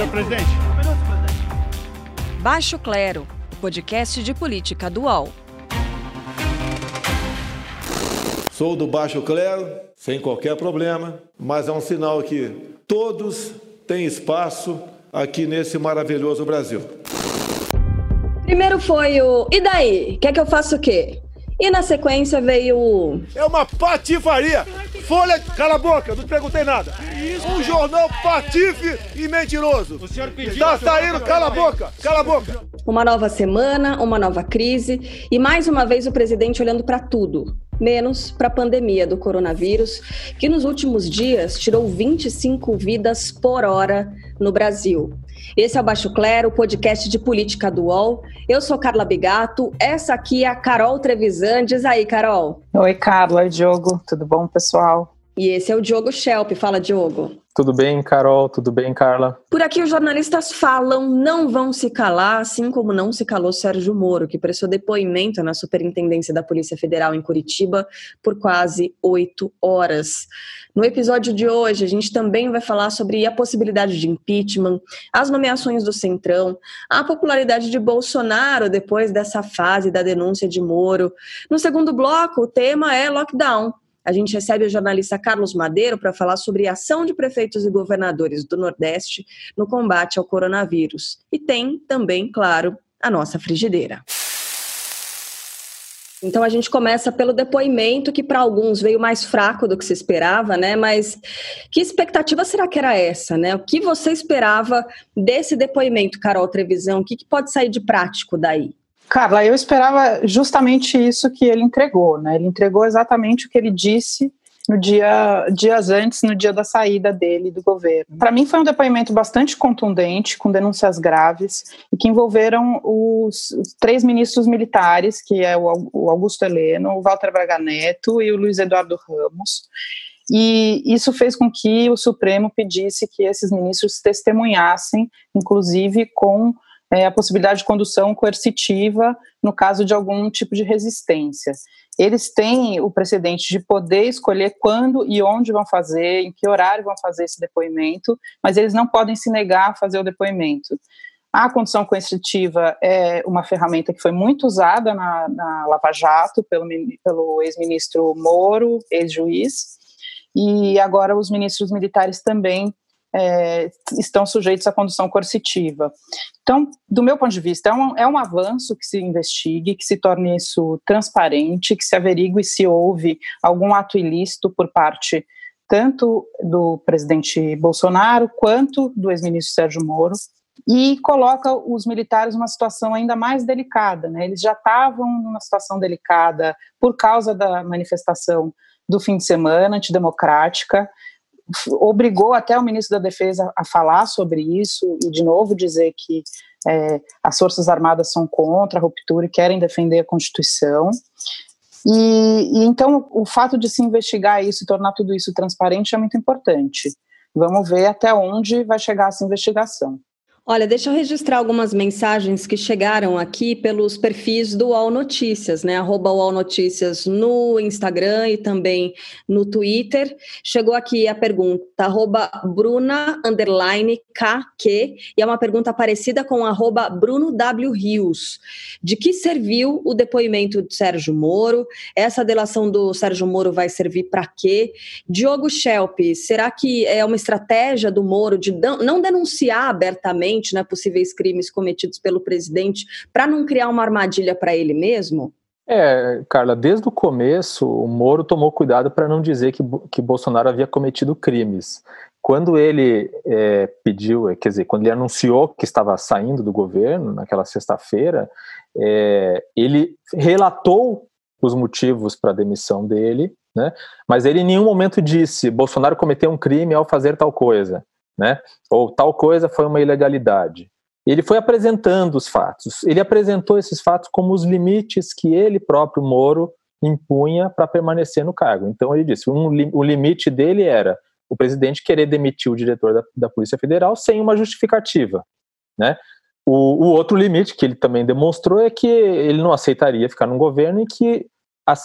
senhor presidente. Um minuto, presidente. Baixo Clero, podcast de política do UOL. Sou do Baixo Clero, sem qualquer problema, mas é um sinal que todos têm espaço aqui nesse maravilhoso Brasil. Primeiro foi o E daí? Quer que eu faça o quê? E na sequência veio o. É uma patifaria! Folha, cala a boca, não te perguntei nada. Um jornal patife e mentiroso. O senhor pediu. Tá saindo, cala a boca, cala a boca. Uma nova semana, uma nova crise e mais uma vez o presidente olhando para tudo, menos para a pandemia do coronavírus, que nos últimos dias tirou 25 vidas por hora no Brasil. Esse é o Baixo Clero, o podcast de política do UOL. Eu sou Carla Bigato, essa aqui é a Carol Trevisan. Diz aí, Carol. Oi, Carla. Oi, Diogo. Tudo bom, pessoal? E esse é o Diogo Schelp. Fala, Diogo. Tudo bem, Carol? Tudo bem, Carla? Por aqui os jornalistas falam, não vão se calar, assim como não se calou Sérgio Moro, que prestou depoimento na Superintendência da Polícia Federal em Curitiba por quase oito horas. No episódio de hoje, a gente também vai falar sobre a possibilidade de impeachment, as nomeações do Centrão, a popularidade de Bolsonaro depois dessa fase da denúncia de Moro. No segundo bloco, o tema é lockdown. A gente recebe o jornalista Carlos Madeiro para falar sobre a ação de prefeitos e governadores do Nordeste no combate ao coronavírus. E tem também, claro, a nossa frigideira. Então a gente começa pelo depoimento que para alguns veio mais fraco do que se esperava, né? Mas que expectativa será que era essa, né? O que você esperava desse depoimento, Carol Trevisão? O que, que pode sair de prático daí? Carla, eu esperava justamente isso que ele entregou, né? Ele entregou exatamente o que ele disse no dia dias antes, no dia da saída dele do governo. Para mim foi um depoimento bastante contundente, com denúncias graves e que envolveram os, os três ministros militares, que é o, o Augusto Heleno, o Walter Braga Neto e o Luiz Eduardo Ramos. E isso fez com que o Supremo pedisse que esses ministros testemunhassem, inclusive com é, a possibilidade de condução coercitiva no caso de algum tipo de resistência. Eles têm o precedente de poder escolher quando e onde vão fazer, em que horário vão fazer esse depoimento, mas eles não podem se negar a fazer o depoimento. A condução coercitiva é uma ferramenta que foi muito usada na, na Lava Jato pelo, pelo ex-ministro Moro, ex-juiz, e agora os ministros militares também é, estão sujeitos à condução coercitiva. Então, do meu ponto de vista, é um, é um avanço que se investigue, que se torne isso transparente, que se averigue se houve algum ato ilícito por parte tanto do presidente Bolsonaro quanto do ex-ministro Sérgio Moro, e coloca os militares numa situação ainda mais delicada. Né? Eles já estavam numa situação delicada por causa da manifestação do fim de semana antidemocrática, obrigou até o ministro da Defesa a falar sobre isso e, de novo, dizer que é, as Forças Armadas são contra a ruptura e querem defender a Constituição. E, e, então o fato de se investigar isso e tornar tudo isso transparente é muito importante. Vamos ver até onde vai chegar essa investigação. Olha, deixa eu registrar algumas mensagens que chegaram aqui pelos perfis do UOL Notícias, né? Arroba UOL Notícias no Instagram e também no Twitter. Chegou aqui a pergunta, arroba Bruna underline KQ, e é uma pergunta parecida com arroba Bruno W. Rios. De que serviu o depoimento de Sérgio Moro? Essa delação do Sérgio Moro vai servir para quê? Diogo Schelp, será que é uma estratégia do Moro de não denunciar abertamente? Né, possíveis crimes cometidos pelo presidente para não criar uma armadilha para ele mesmo? É, Carla, desde o começo, o Moro tomou cuidado para não dizer que, que Bolsonaro havia cometido crimes. Quando ele é, pediu, quer dizer, quando ele anunciou que estava saindo do governo, naquela sexta-feira, é, ele relatou os motivos para a demissão dele, né? mas ele em nenhum momento disse Bolsonaro cometeu um crime ao fazer tal coisa né? Ou tal coisa foi uma ilegalidade. Ele foi apresentando os fatos. Ele apresentou esses fatos como os limites que ele próprio Moro impunha para permanecer no cargo. Então ele disse, um, o limite dele era o presidente querer demitir o diretor da, da Polícia Federal sem uma justificativa, né? O, o, outro limite que ele também demonstrou é que ele não aceitaria ficar num governo em que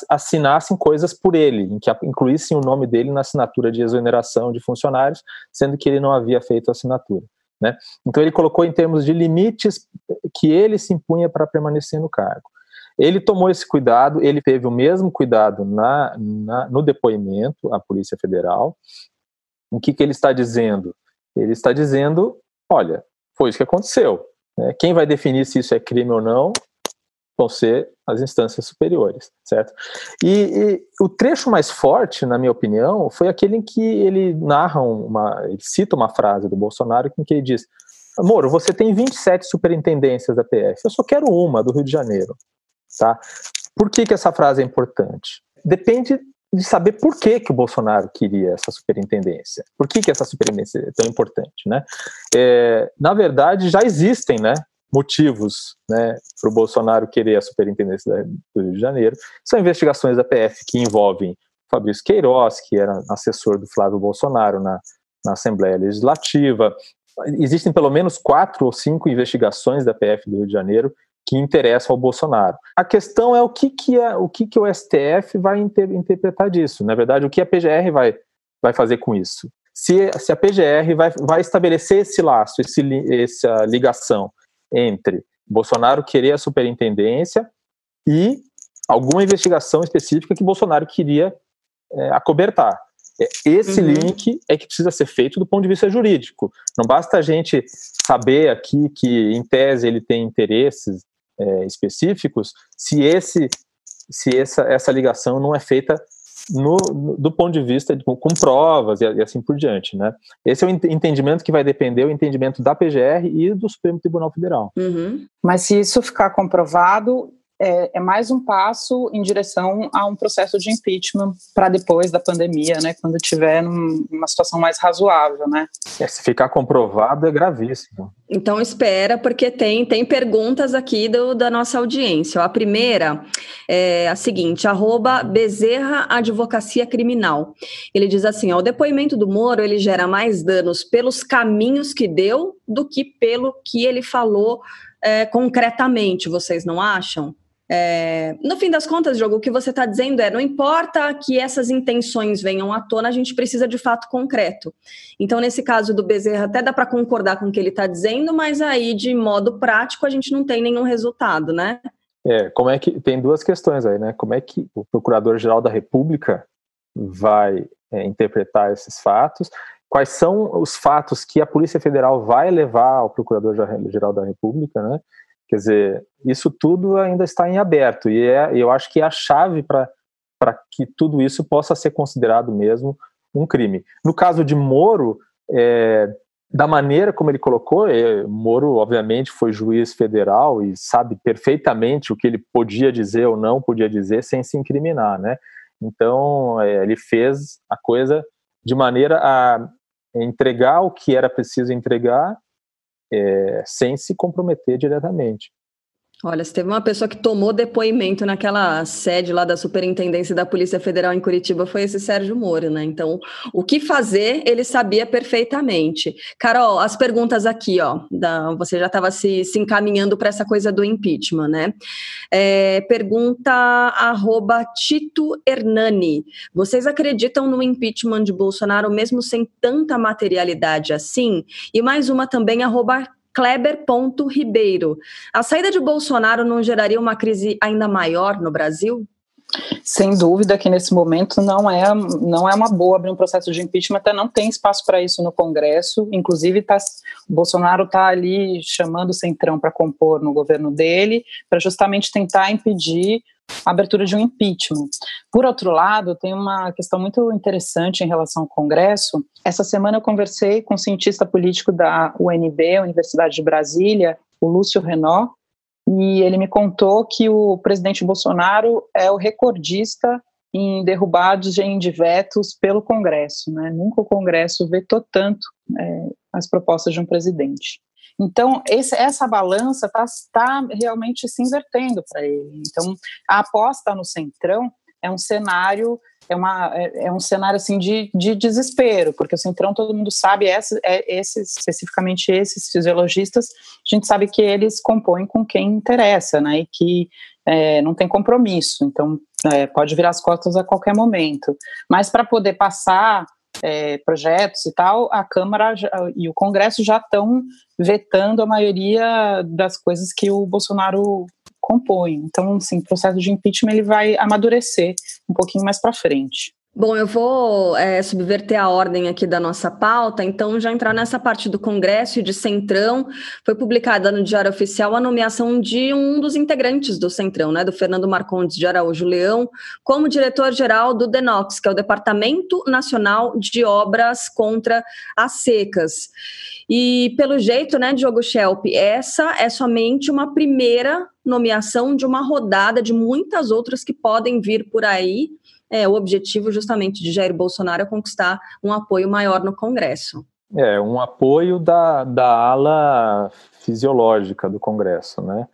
assinassem coisas por ele, em que incluíssem o nome dele na assinatura de exoneração de funcionários, sendo que ele não havia feito a assinatura. Né? Então ele colocou em termos de limites que ele se impunha para permanecer no cargo. Ele tomou esse cuidado, ele teve o mesmo cuidado na, na no depoimento à Polícia Federal. O que, que ele está dizendo? Ele está dizendo: olha, foi isso que aconteceu. Né? Quem vai definir se isso é crime ou não vão ser as instâncias superiores, certo? E, e, o trecho mais forte, na minha opinião, foi aquele em que ele narra uma, ele cita uma frase do Bolsonaro em que ele diz: Moro, você tem 27 superintendências da PF, eu só quero uma do Rio de Janeiro, tá? Por que que essa frase é importante? Depende de saber por que, que o Bolsonaro queria essa superintendência. Por que, que essa superintendência é tão importante, né? É, na verdade, já existem, né? Motivos né, para o Bolsonaro querer a superintendência do Rio de Janeiro. São investigações da PF que envolvem Fabrício Queiroz, que era assessor do Flávio Bolsonaro na, na Assembleia Legislativa. Existem pelo menos quatro ou cinco investigações da PF do Rio de Janeiro que interessam ao Bolsonaro. A questão é o que, que, é, o, que, que o STF vai inter, interpretar disso. Na verdade, o que a PGR vai, vai fazer com isso? Se, se a PGR vai, vai estabelecer esse laço, esse, essa ligação entre Bolsonaro querer a superintendência e alguma investigação específica que Bolsonaro queria é, acobertar. É, esse uhum. link é que precisa ser feito do ponto de vista jurídico. Não basta a gente saber aqui que, em tese, ele tem interesses é, específicos, se esse se essa, essa ligação não é feita no, no, do ponto de vista de, com provas e, e, assim por diante, né? Esse é o entendimento que vai depender o entendimento da PGR e do Supremo Tribunal Federal. Uhum. Mas se isso ficar comprovado, é, é, mais um passo em direção a um processo de impeachment para depois da pandemia, né, quando tiver numa situação mais razoável, né? É, se ficar comprovado é gravíssimo. Então espera, porque tem tem perguntas aqui do, da nossa audiência. A primeira é a seguinte: arroba Bezerra Advocacia Criminal. Ele diz assim: ó, o depoimento do Moro ele gera mais danos pelos caminhos que deu do que pelo que ele falou é, concretamente. Vocês não acham? É, no fim das contas, jogo, o que você está dizendo é: não importa que essas intenções venham à tona, a gente precisa de fato concreto. Então, nesse caso do Bezerra, até dá para concordar com o que ele está dizendo, mas aí, de modo prático, a gente não tem nenhum resultado, né? É, como é que tem duas questões aí, né? Como é que o Procurador-Geral da República vai é, interpretar esses fatos? Quais são os fatos que a Polícia Federal vai levar ao Procurador-Geral da República, né? Quer dizer, isso tudo ainda está em aberto e é, eu acho que é a chave para que tudo isso possa ser considerado mesmo um crime. No caso de Moro, é, da maneira como ele colocou, é, Moro, obviamente, foi juiz federal e sabe perfeitamente o que ele podia dizer ou não podia dizer sem se incriminar, né? Então, é, ele fez a coisa de maneira a entregar o que era preciso entregar é, sem se comprometer diretamente. Olha, se teve uma pessoa que tomou depoimento naquela sede lá da Superintendência da Polícia Federal em Curitiba, foi esse Sérgio Moro, né? Então, o que fazer, ele sabia perfeitamente. Carol, as perguntas aqui, ó, da, você já estava se, se, encaminhando para essa coisa do impeachment, né? É, pergunta arroba Tito Hernani. Vocês acreditam no impeachment de Bolsonaro mesmo sem tanta materialidade assim? E mais uma também, arroba Kleber.ribeiro. A saída de Bolsonaro não geraria uma crise ainda maior no Brasil? Sem dúvida que nesse momento não é, não é uma boa abrir um processo de impeachment, até não tem espaço para isso no Congresso. Inclusive, tá, Bolsonaro está ali chamando o Centrão para compor no governo dele, para justamente tentar impedir a abertura de um impeachment. Por outro lado, tem uma questão muito interessante em relação ao Congresso. Essa semana eu conversei com um cientista político da UNB, Universidade de Brasília, o Lúcio Renault, e ele me contou que o presidente Bolsonaro é o recordista em derrubados de vetos pelo Congresso. Né? Nunca o Congresso vetou tanto é, as propostas de um presidente. Então, esse, essa balança está tá realmente se invertendo para ele. Então, a aposta no Centrão é um cenário é, uma, é, é, um cenário assim de, de desespero, porque o Centrão todo mundo sabe, é, esses, especificamente esses fisiologistas, a gente sabe que eles compõem com quem interessa, né, e que é, não tem compromisso, então é, pode virar as costas a qualquer momento. Mas para poder passar é, projetos e tal, a Câmara e o Congresso já estão vetando a maioria das coisas que o Bolsonaro compõe. Então, assim, o processo de impeachment ele vai amadurecer um pouquinho mais para frente. Bom, eu vou é, subverter a ordem aqui da nossa pauta, então já entrar nessa parte do Congresso e de Centrão. Foi publicada no Diário Oficial a nomeação de um dos integrantes do Centrão, né, do Fernando Marcondes de Araújo Leão, como diretor-geral do DENOX, que é o Departamento Nacional de Obras contra as Secas. E pelo jeito, né, Diogo Schelp, essa é somente uma primeira nomeação de uma rodada de muitas outras que podem vir por aí é, o objetivo justamente de Jair Bolsonaro é conquistar um apoio maior no Congresso. É, um apoio da, da ala fisiológica do Congresso, né?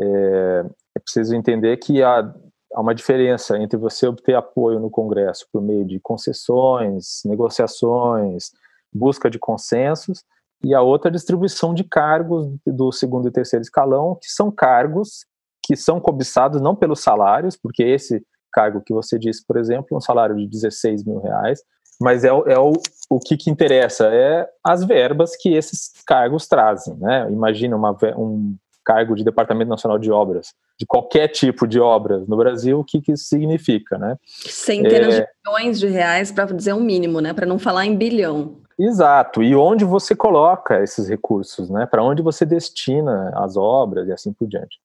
É, é preciso entender que há, há uma diferença entre você obter apoio no Congresso por meio de concessões, negociações, busca de consensos, e a outra distribuição de cargos do segundo e terceiro escalão, que são cargos que são cobiçados não pelos salários, porque esse cargo que você disse, por exemplo, um salário de 16 mil reais, mas é, é o, o que, que interessa, é as verbas que esses cargos trazem, né? Imagina uma, um cargo de Departamento Nacional de Obras, de qualquer tipo de obras no Brasil, o que, que isso significa, né? Centenas é... de milhões de reais, para dizer um mínimo, né? Para não falar em bilhão. Exato, e onde você coloca esses recursos, né? Para onde você destina as obras e assim por diante.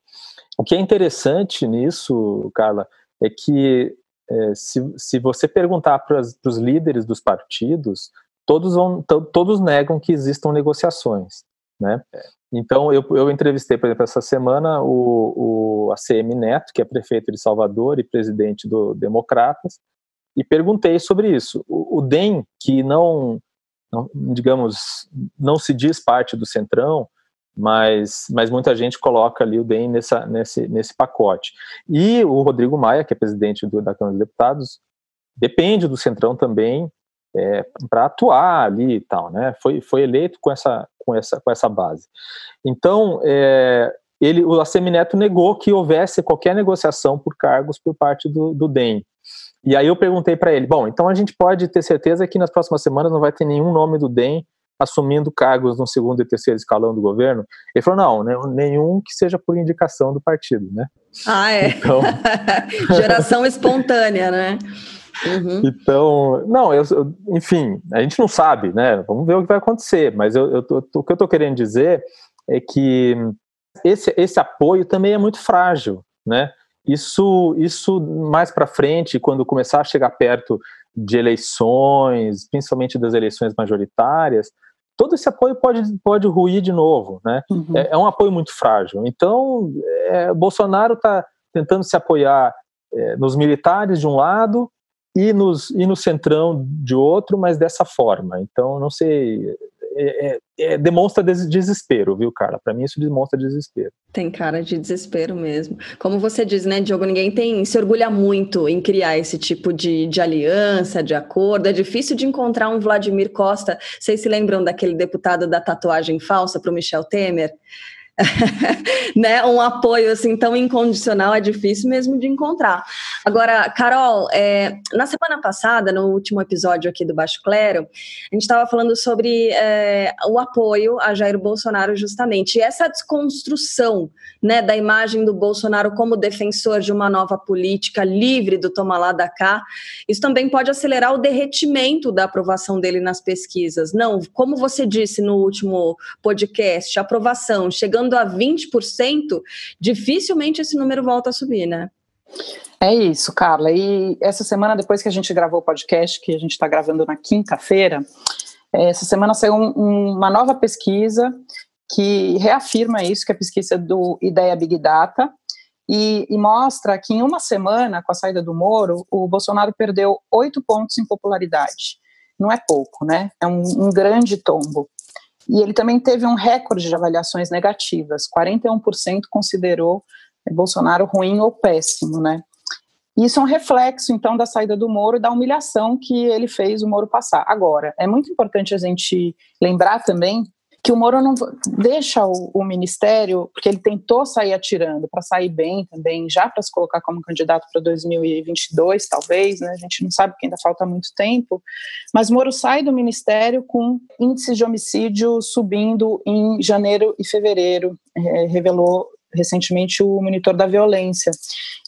O que é interessante nisso, Carla, é que é, se, se você perguntar para os líderes dos partidos, todos, vão, todos negam que existam negociações, né? Então, eu, eu entrevistei, por exemplo, essa semana o, o ACM Neto, que é prefeito de Salvador e presidente do Democratas, e perguntei sobre isso. O, o DEM, que não, não, digamos, não se diz parte do Centrão, mas, mas muita gente coloca ali o DEM nessa, nesse, nesse pacote. E o Rodrigo Maia, que é presidente do, da Câmara dos Deputados, depende do Centrão também é, para atuar ali e tal, né? Foi, foi eleito com essa, com essa, com essa base. Então, é, ele, o Assemineto negou que houvesse qualquer negociação por cargos por parte do, do DEM. E aí eu perguntei para ele, bom, então a gente pode ter certeza que nas próximas semanas não vai ter nenhum nome do DEM assumindo cargos no segundo e terceiro escalão do governo? Ele falou, não, nenhum que seja por indicação do partido, né? Ah, é. Então... Geração espontânea, né? Uhum. Então, não, eu, enfim, a gente não sabe, né? Vamos ver o que vai acontecer, mas eu, eu o que eu estou querendo dizer é que esse, esse apoio também é muito frágil, né? Isso, isso mais para frente, quando começar a chegar perto de eleições, principalmente das eleições majoritárias, todo esse apoio pode, pode ruir de novo, né? Uhum. É, é, um apoio muito frágil. Então, é, Bolsonaro está tentando se apoiar é, nos militares de um lado e, nos, e no centrão de outro, mas dessa forma. Então, não sei, é, é, é, demonstra desespero, viu, Carla? Para mim isso demonstra desespero. Tem cara de desespero mesmo. Como você diz, né, Diogo, ninguém tem se orgulha muito em criar esse tipo de, de aliança, de acordo. É difícil de encontrar um Vladimir Costa. Vocês se lembram daquele deputado da tatuagem falsa para o Michel Temer? né, um apoio assim tão incondicional é difícil mesmo de encontrar. Agora, Carol, é, na semana passada, no último episódio aqui do Baixo Clero, a gente estava falando sobre é, o apoio a Jair Bolsonaro justamente, e essa desconstrução né, da imagem do Bolsonaro como defensor de uma nova política livre do tomar lá da cá, isso também pode acelerar o derretimento da aprovação dele nas pesquisas. Não, como você disse no último podcast, aprovação chegando chegando a 20%, dificilmente esse número volta a subir, né? É isso, Carla. E essa semana, depois que a gente gravou o podcast, que a gente está gravando na quinta-feira, é, essa semana saiu um, uma nova pesquisa que reafirma isso, que é a pesquisa do Ideia Big Data, e, e, mostra que em uma semana, com a saída do Moro, o Bolsonaro perdeu oito pontos em popularidade. Não é pouco, né? É um, um grande tombo. E ele também teve um recorde de avaliações negativas. 41% considerou Bolsonaro ruim ou péssimo, né? Isso é um reflexo, então, da saída do Moro e da humilhação que ele fez o Moro passar. Agora, é muito importante a gente lembrar também que o Moro não deixa o, o ministério, porque ele tentou sair atirando para sair bem também, já para se colocar como candidato para 2022, talvez, né? A gente não sabe porque ainda falta muito tempo, mas Moro sai do ministério com índices de homicídio subindo em janeiro e fevereiro, é, revelou recentemente o monitor da violência.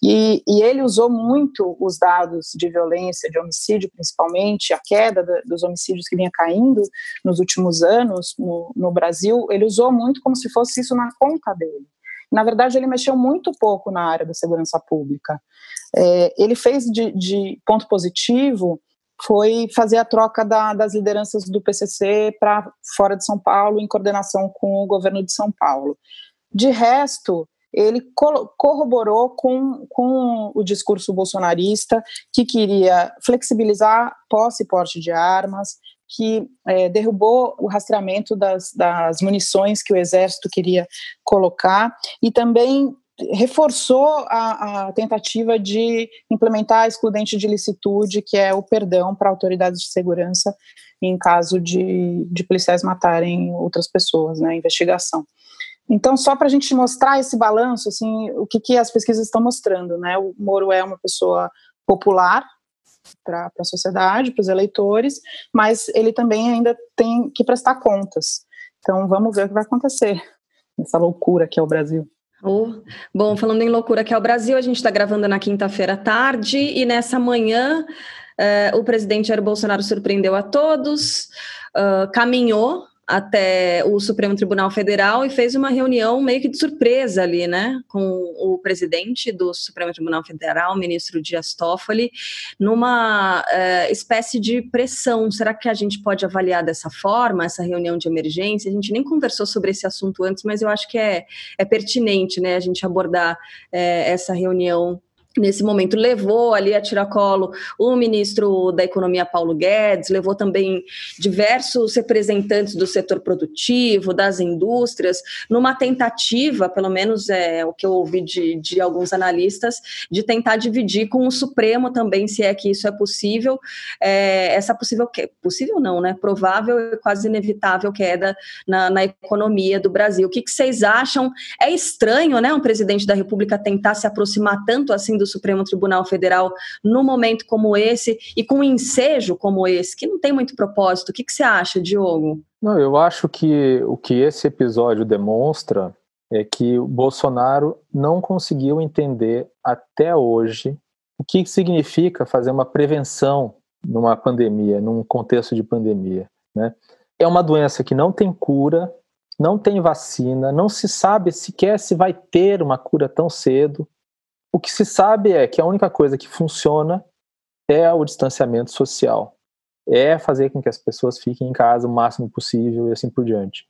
E, e, ele usou muito os dados de violência, de homicídio principalmente, a queda da, dos homicídios que vinha caindo nos últimos anos no, no Brasil, ele usou muito como se fosse isso na conta dele. Na verdade, ele mexeu muito pouco na área da segurança pública. É, ele fez de, de, ponto positivo foi fazer a troca da, das lideranças do PCC para fora de São Paulo, em coordenação com o governo de São Paulo. De resto, ele corroborou com, com o discurso bolsonarista que queria flexibilizar posse e porte de armas, que é, derrubou o rastreamento das, das munições que o exército queria colocar e também reforçou a, a, tentativa de implementar a excludente de licitude, que é o perdão para autoridades de segurança em caso de, de policiais matarem outras pessoas na né, investigação. Então, só para a gente mostrar esse balanço, assim, o que, que as pesquisas estão mostrando, né? O Moro é uma pessoa popular para a sociedade, para os eleitores, mas ele também ainda tem que prestar contas. Então, vamos ver o que vai acontecer nessa loucura que é o Brasil. Oh, bom, falando em loucura que é o Brasil, a gente está gravando na quinta-feira à tarde e nessa manhã uh, o presidente Jair Bolsonaro surpreendeu a todos, uh, caminhou até o Supremo Tribunal Federal e fez uma reunião meio que de surpresa ali, né, com o presidente do Supremo Tribunal Federal, o ministro Dias Toffoli, numa uh, espécie de pressão. Será que a gente pode avaliar dessa forma essa reunião de emergência? A gente nem conversou sobre esse assunto antes, mas eu acho que é, é pertinente, né, a gente abordar é, essa reunião nesse momento levou ali a tiracolo o ministro da Economia Paulo Guedes, levou também diversos representantes do setor produtivo, das indústrias, numa tentativa, pelo menos é o que eu ouvi de, de alguns analistas, de tentar dividir com o Supremo também, se é que isso é possível, é, essa possível, possível não, né, provável e quase inevitável queda na, na economia do Brasil. O que, que vocês acham? É estranho, né, um presidente da República tentar se aproximar tanto assim do Supremo Tribunal Federal num momento como esse e com um ensejo como esse, que não tem muito propósito. O que, que você acha, Diogo? Não, eu acho que o que esse episódio demonstra é que o Bolsonaro não conseguiu entender até hoje o que significa fazer uma prevenção numa pandemia, num contexto de pandemia. Né? É uma doença que não tem cura, não tem vacina, não se sabe sequer se vai ter uma cura tão cedo. O que se sabe é que a única coisa que funciona é o distanciamento social, é fazer com que as pessoas fiquem em casa o máximo possível e assim por diante.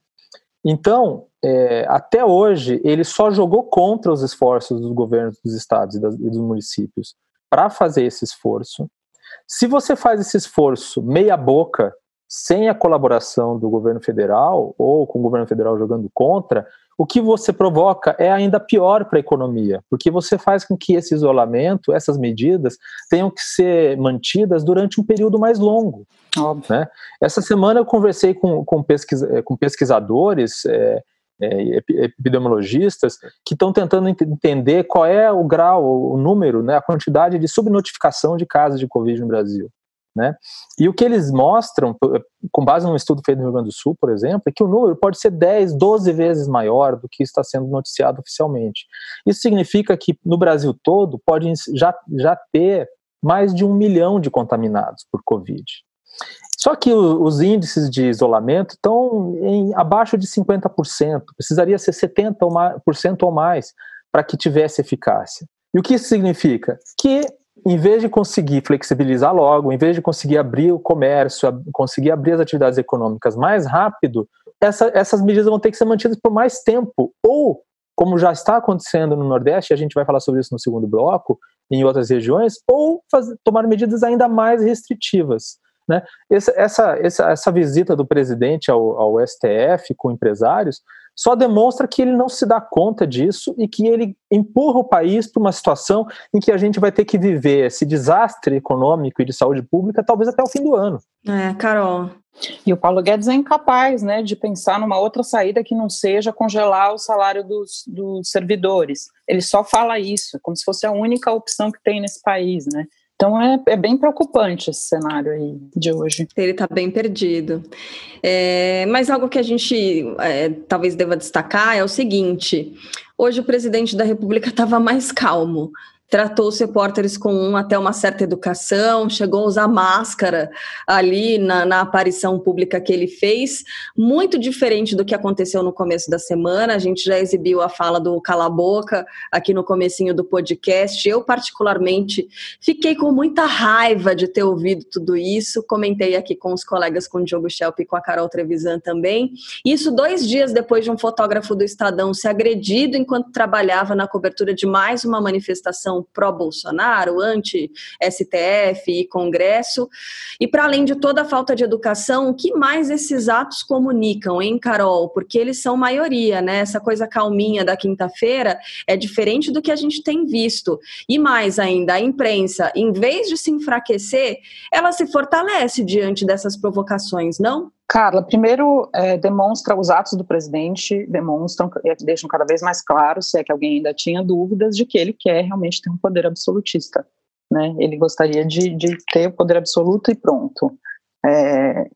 Então, é, até hoje, ele só jogou contra os esforços dos governos dos estados e, das, e dos municípios para fazer esse esforço. Se você faz esse esforço meia boca, sem a colaboração do governo federal, ou com o governo federal jogando contra, o que você provoca é ainda pior para a economia, porque você faz com que esse isolamento, essas medidas, tenham que ser mantidas durante um período mais longo. Né? Essa semana eu conversei com, com, pesquisa, com pesquisadores, é, é, epidemiologistas, que estão tentando entender qual é o grau, o número, né, a quantidade de subnotificação de casos de Covid no Brasil. Né? E o que eles mostram, com base num estudo feito no Rio Grande do Sul, por exemplo, é que o número pode ser 10, 12 vezes maior do que está sendo noticiado oficialmente. Isso significa que no Brasil todo pode já, já ter mais de um milhão de contaminados por Covid. Só que os índices de isolamento estão em abaixo de 50%, precisaria ser 70% ou mais para que tivesse eficácia. E o que isso significa? Que em vez de conseguir flexibilizar logo, em vez de conseguir abrir o comércio, conseguir abrir as atividades econômicas mais rápido, essa, essas medidas vão ter que ser mantidas por mais tempo. Ou, como já está acontecendo no Nordeste, a gente vai falar sobre isso no segundo bloco, em outras regiões, ou fazer, tomar medidas ainda mais restritivas. Né? Essa, essa, essa, essa visita do presidente ao, ao STF com empresários só demonstra que ele não se dá conta disso e que ele empurra o país para uma situação em que a gente vai ter que viver esse desastre econômico e de saúde pública talvez até o fim do ano. É, Carol. E o Paulo Guedes é incapaz né, de pensar numa outra saída que não seja congelar o salário dos, dos servidores. Ele só fala isso, como se fosse a única opção que tem nesse país, né? Então é, é, bem preocupante esse cenário aí de hoje. Ele está bem perdido. É, mas algo que a gente é, talvez deva destacar é o seguinte: hoje o presidente da República estava mais calmo tratou os repórteres com até uma certa educação, chegou a usar máscara ali na, na, aparição pública que ele fez, muito diferente do que aconteceu no começo da semana. A gente já exibiu a fala do Cala Boca aqui no comecinho do podcast. Eu, particularmente, fiquei com muita raiva de ter ouvido tudo isso. Comentei aqui com os colegas, com o Diogo Schelp e com a Carol Trevisan também. Isso dois dias depois de um fotógrafo do Estadão ser agredido enquanto trabalhava na cobertura de mais uma manifestação pró-Bolsonaro, anti-STF e Congresso. E para além de toda a falta de educação, o que mais esses atos comunicam, hein, Carol? Porque eles são maioria, né? Essa coisa calminha da quinta-feira é diferente do que a gente tem visto. E mais ainda, a imprensa, em vez de se enfraquecer, ela se fortalece diante dessas provocações, não? Carla, primeiro é, demonstra os atos do presidente, demonstram, é, deixam cada vez mais claro, se é que alguém ainda tinha dúvidas, de que ele quer realmente ter um poder absolutista. Né? Ele gostaria de, de ter o poder absoluto e pronto. É,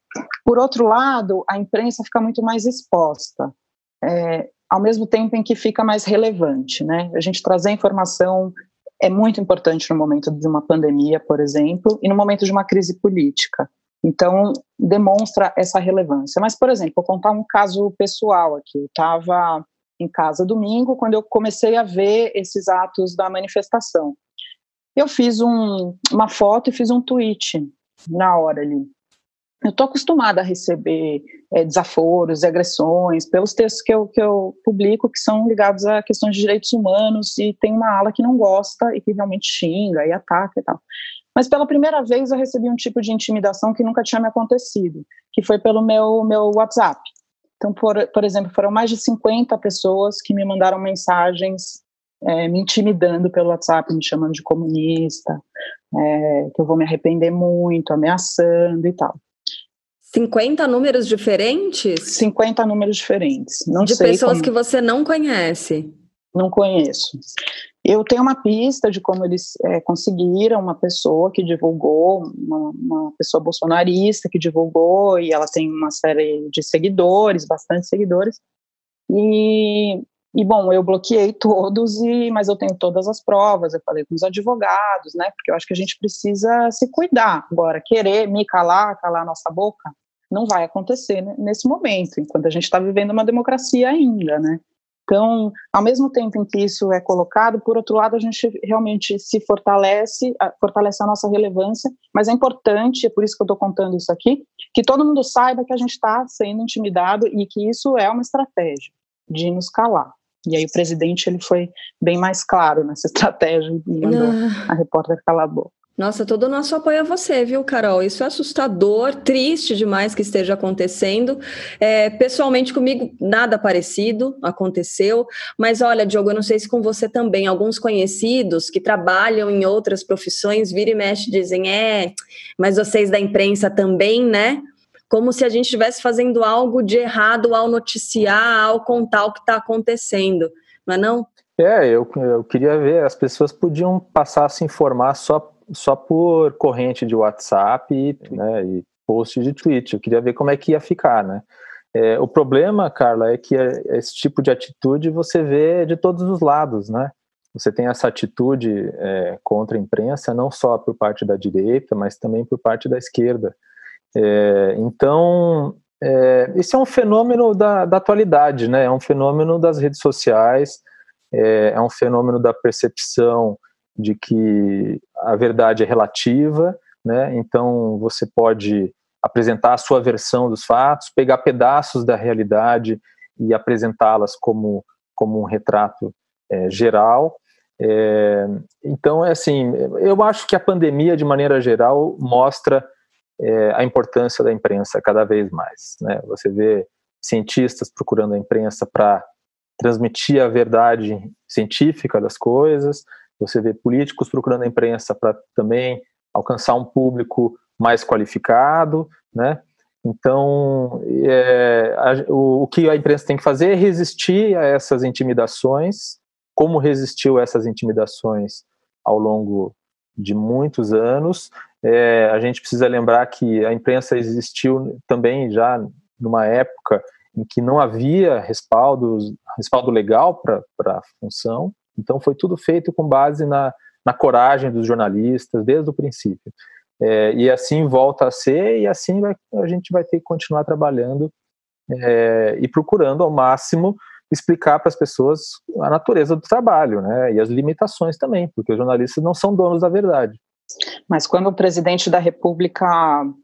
por outro lado, a imprensa fica muito mais exposta, é, ao mesmo tempo em que fica mais relevante. Né? A gente trazer informação é muito importante no momento de uma pandemia, por exemplo, e no momento de uma crise política. Então, demonstra essa relevância. Mas, por exemplo, vou contar um caso pessoal aqui. Eu estava em casa domingo, quando eu comecei a ver esses atos da manifestação. Eu fiz um, uma foto e fiz um tweet na hora ali. Eu estou acostumada a receber é, desaforos e agressões pelos textos que eu, que eu publico, que são ligados a questões de direitos humanos, e tem uma ala que não gosta e que realmente xinga e ataca e tal. Mas pela primeira vez eu recebi um tipo de intimidação que nunca tinha me acontecido, que foi pelo meu, meu WhatsApp. Então, por, por exemplo, foram mais de 50 pessoas que me mandaram mensagens é, me intimidando pelo WhatsApp, me chamando de comunista, é, que eu vou me arrepender muito, ameaçando e tal. 50 números diferentes? 50 números diferentes. Não de pessoas como... que você não conhece? Não conheço. Eu tenho uma pista de como eles é, conseguiram uma pessoa que divulgou, uma, uma, pessoa bolsonarista que divulgou, e ela tem uma série de seguidores, bastante seguidores. E, e bom, eu bloqueei todos, e, mas eu tenho todas as provas, eu falei com os advogados, né? Porque eu acho que a gente precisa se cuidar. Agora, querer me calar, calar a nossa boca, não vai acontecer né, nesse momento, enquanto a gente está vivendo uma democracia ainda, né? Então, ao mesmo tempo em que isso é colocado, por outro lado, a gente realmente se fortalece, fortalece a nossa relevância, mas é importante, é por isso que eu estou contando isso aqui, que todo mundo saiba que a gente está sendo intimidado e que isso é uma estratégia de nos calar. E aí o presidente ele foi bem mais claro nessa estratégia e mandou ah. a repórter calar a boca. Nossa, todo o nosso apoio a você, viu, Carol? Isso é assustador, triste demais que esteja acontecendo. É, pessoalmente, comigo, nada parecido aconteceu. Mas olha, Diogo, eu não sei se com você também, alguns conhecidos que trabalham em outras profissões, vira e mexe dizem: é, mas vocês da imprensa também, né? Como se a gente estivesse fazendo algo de errado ao noticiar, ao contar o que está acontecendo, não é não? É, eu, eu queria ver, as pessoas podiam passar a se informar só só por corrente de WhatsApp e, né, e post de tweet. Eu queria ver como é que ia ficar, né? É, o problema, Carla, é que é, esse tipo de atitude você vê de todos os lados, né? Você tem essa atitude é, contra a imprensa, não só por parte da direita, mas também por parte da esquerda. É, então, é, esse é um fenômeno da, da, atualidade, né? É um fenômeno das redes sociais, é, é um fenômeno da percepção de que a verdade é relativa, né? Então você pode apresentar a sua versão dos fatos, pegar pedaços da realidade e apresentá-las como como um retrato é, geral. É, então, é assim, eu acho que a pandemia, de maneira geral, mostra é, a importância da imprensa cada vez mais. Né? Você vê cientistas procurando a imprensa para transmitir a verdade científica das coisas, você vê políticos procurando a imprensa para também alcançar um público mais qualificado, né? Então, é, a, o, o, que a imprensa tem que fazer é resistir a essas intimidações, como resistiu a essas intimidações ao longo de muitos anos. É, a gente precisa lembrar que a imprensa existiu também já numa época em que não havia respaldo, respaldo legal para a função, então foi tudo feito com base na, na coragem dos jornalistas desde o princípio. É, e assim volta a ser, e assim vai, a gente vai ter que continuar trabalhando é, e procurando ao máximo explicar para as pessoas a natureza do trabalho, né, e as limitações também, porque os jornalistas não são donos da verdade. Mas quando o presidente da República